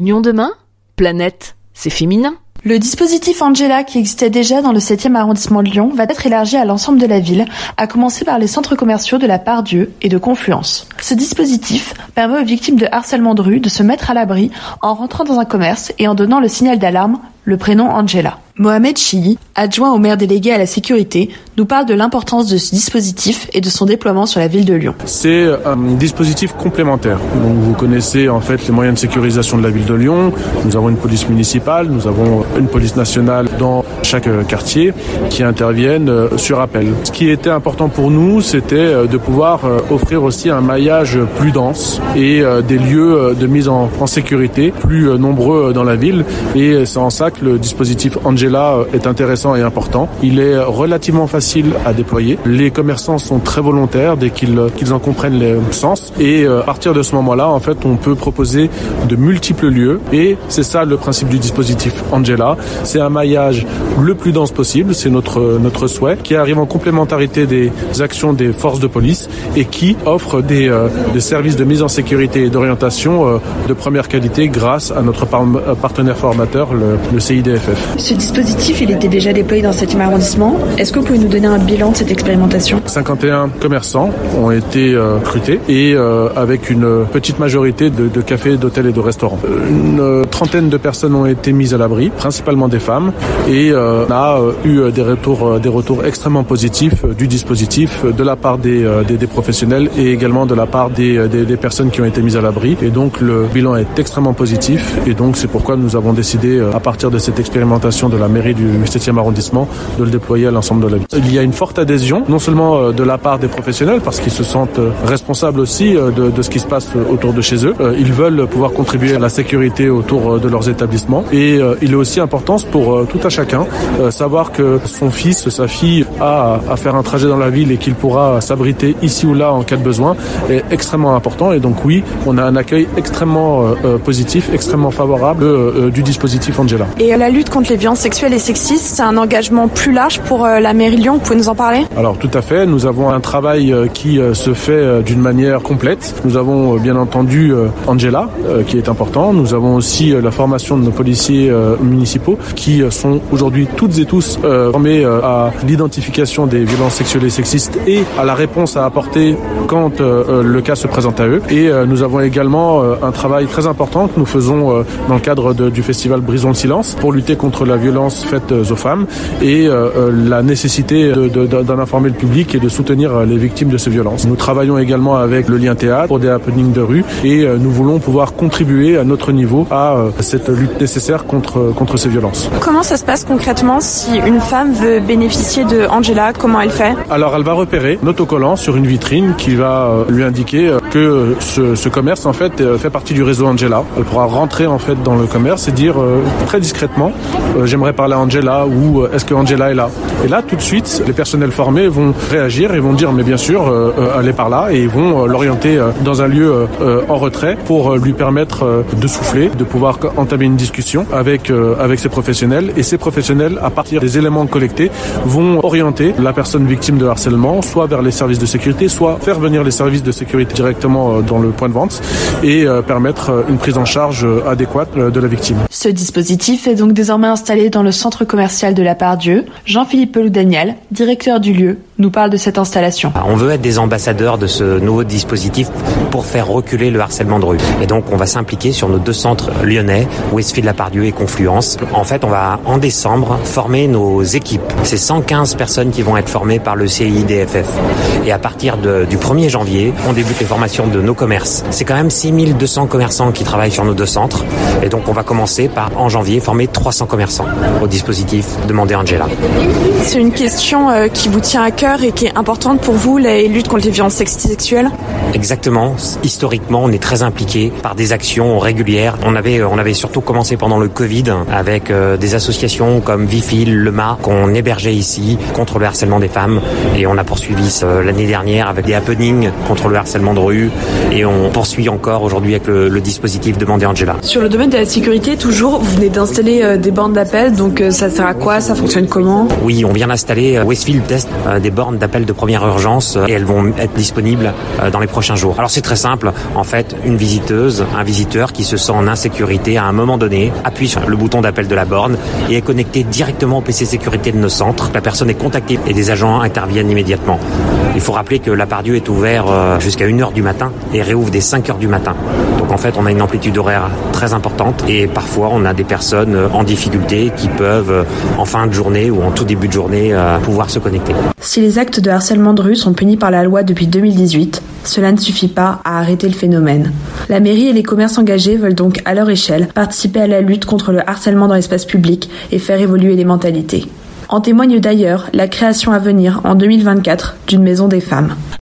Lyon demain Planète, c'est féminin. Le dispositif Angela, qui existait déjà dans le 7e arrondissement de Lyon, va être élargi à l'ensemble de la ville, à commencer par les centres commerciaux de la Part-Dieu et de Confluence. Ce dispositif permet aux victimes de harcèlement de rue de se mettre à l'abri en rentrant dans un commerce et en donnant le signal d'alarme, le prénom Angela. Mohamed Chii, adjoint au maire délégué à la sécurité, nous parle de l'importance de ce dispositif et de son déploiement sur la ville de Lyon. C'est un dispositif complémentaire. Donc vous connaissez en fait les moyens de sécurisation de la ville de Lyon. Nous avons une police municipale, nous avons une police nationale dans chaque quartier qui interviennent euh, sur appel. Ce qui était important pour nous, c'était euh, de pouvoir euh, offrir aussi un maillage plus dense et des lieux de mise en, sécurité plus nombreux dans la ville. Et c'est en ça que le dispositif Angela est intéressant et important. Il est relativement facile à déployer. Les commerçants sont très volontaires dès qu'ils qu'ils en comprennent le sens. Et à partir de ce moment-là, en fait, on peut proposer de multiples lieux. Et c'est ça le principe du dispositif Angela. C'est un maillage le plus dense possible, c'est notre, notre souhait, qui arrive en complémentarité des actions des forces de police et qui offre des, euh, des services de mise en sécurité et d'orientation euh, de première qualité grâce à notre par partenaire formateur, le, le, CIDFF. Ce dispositif, il était déjà déployé dans le 7e arrondissement. Est-ce que vous pouvez nous donner un bilan de cette expérimentation? 51 commerçants ont été euh, recrutés et euh, avec une petite majorité de, de cafés, d'hôtels et de restaurants. Une trentaine de personnes ont été mises à l'abri, principalement des femmes, et euh, on a euh, eu des retours, euh, des retours extrêmement positifs du dispositif de la part des, des, des professionnels et également de la part des, des, des, personnes qui ont été mises à l'abri. Et donc le bilan est extrêmement positif et donc c'est pourquoi nous avons décidé à partir de cette expérimentation de la mairie du 7e arrondissement de le déployer à l'ensemble de la ville. Il y a une forte adhésion, non seulement de la part des professionnels parce qu'ils se sentent responsables aussi de, de ce qui se passe autour de chez eux. Ils veulent pouvoir contribuer à la sécurité autour de leurs établissements et il est aussi important pour tout à chacun euh, savoir que son fils, sa fille a à faire un trajet dans la ville et qu'il pourra s'abriter ici ou là en cas de besoin est extrêmement important. Et donc oui, on a un accueil extrêmement euh, euh positif, extrêmement favorable euh, du dispositif Angela. Et la lutte contre les violences sexuelles et sexistes, c'est un engagement plus large pour la mairie Lyon. Vous pouvez nous en parler? Alors tout à fait. Nous avons un travail qui se fait d'une manière complète. Nous avons bien entendu Angela qui est important. Nous avons aussi la formation de nos policiers municipaux qui sont aujourd'hui toutes et tous euh, formés euh, à l'identification des violences sexuelles et sexistes et à la réponse à apporter quand euh, le cas se présente à eux. Et euh, nous avons également euh, un travail très important que nous faisons euh, dans le cadre du festival Brisons le silence pour lutter contre la violence faite aux femmes et euh, la nécessité d'en informer le public et de soutenir les victimes de ces violences. Nous travaillons également avec le lien théâtre pour des happenings de rue et euh, nous voulons pouvoir contribuer à notre niveau à euh, cette lutte nécessaire contre, contre ces violences. Comment ça se passe concrètement? Si une femme veut bénéficier de Angela Comment elle fait? Alors elle va repérer un autocollant sur une vitrine qui va euh, lui indiquer que ce, ce commerce en fait fait partie du réseau Angela. Elle pourra rentrer en fait dans le commerce et dire euh, très discrètement euh, j'aimerais parler à Angela ou euh, est-ce que Angela est là? Et là tout de suite les personnels formés vont réagir et vont dire mais bien sûr euh, elle est par là et ils vont euh, l'orienter euh, dans un lieu euh, en retrait pour euh, lui permettre euh, de souffler, de pouvoir entamer une discussion avec euh, avec ces professionnels et ces professionnels à partir des éléments collectés vont orienter la personne victime de harcèlement soit vers les services de sécurité, soit faire venir les services de sécurité directement dans le point de vente et euh, permettre une prise en charge adéquate de la victime. Ce dispositif est donc désormais installé dans le centre commercial de la Part-Dieu. Jean-Philippe Pelou-Daniel, directeur du lieu, nous parle de cette installation. On veut être des ambassadeurs de ce nouveau dispositif pour faire reculer le harcèlement de rue. Et donc on va s'impliquer sur nos deux centres lyonnais, Westfield-la-Pardieu et Confluence. En fait, on va en décembre former nos équipes. C'est 115 personnes qui vont être formées par le CIDFF. Et à partir de, du 1er janvier, on débute les formations de nos commerces. C'est quand même 6200 commerçants qui travaillent sur nos deux centres. Et donc on va commencer par, en janvier, former 300 commerçants au dispositif Demandez Angela. C'est une question euh, qui vous tient à cœur et qui est importante pour vous, la lutte contre les violences sexuelles? Exactement. Historiquement, on est très impliqué par des actions régulières. On avait, on avait surtout commencé pendant le Covid avec euh, des associations comme comme Vifil, Le Mât, qu'on hébergeait ici contre le harcèlement des femmes. Et on a poursuivi l'année dernière avec des happenings contre le harcèlement de rue. Et on poursuit encore aujourd'hui avec le, le, dispositif Demandez Angela. Sur le domaine de la sécurité, toujours, vous venez d'installer euh, des bornes d'appel. Donc euh, ça sert à quoi? Ça fonctionne comment? Oui, on vient d'installer, euh, Westfield test des bornes d'appel de première urgence et elles vont être disponibles dans les prochains jours. Alors c'est très simple. En fait, une visiteuse, un visiteur qui se sent en insécurité à un moment donné appuie sur le bouton d'appel de la borne et est connecté directement au PC sécurité de nos centres. La personne est contactée et des agents interviennent immédiatement. Il faut rappeler que la Pardieu est ouvert jusqu'à 1h du matin et réouvre dès 5h du matin. Donc en fait, on a une amplitude horaire très importante et parfois on a des personnes en difficulté qui peuvent en fin de journée ou en tout début de journée pouvoir se connecter. Si les actes de harcèlement de rue sont punis par la loi depuis 2018, cela ne suffit pas à arrêter le phénomène. La mairie et les commerces engagés veulent donc à leur échelle participer à la lutte contre le harcèlement dans l'espace public et faire évoluer les mentalités. En témoigne d'ailleurs la création à venir en 2024 d'une maison des femmes.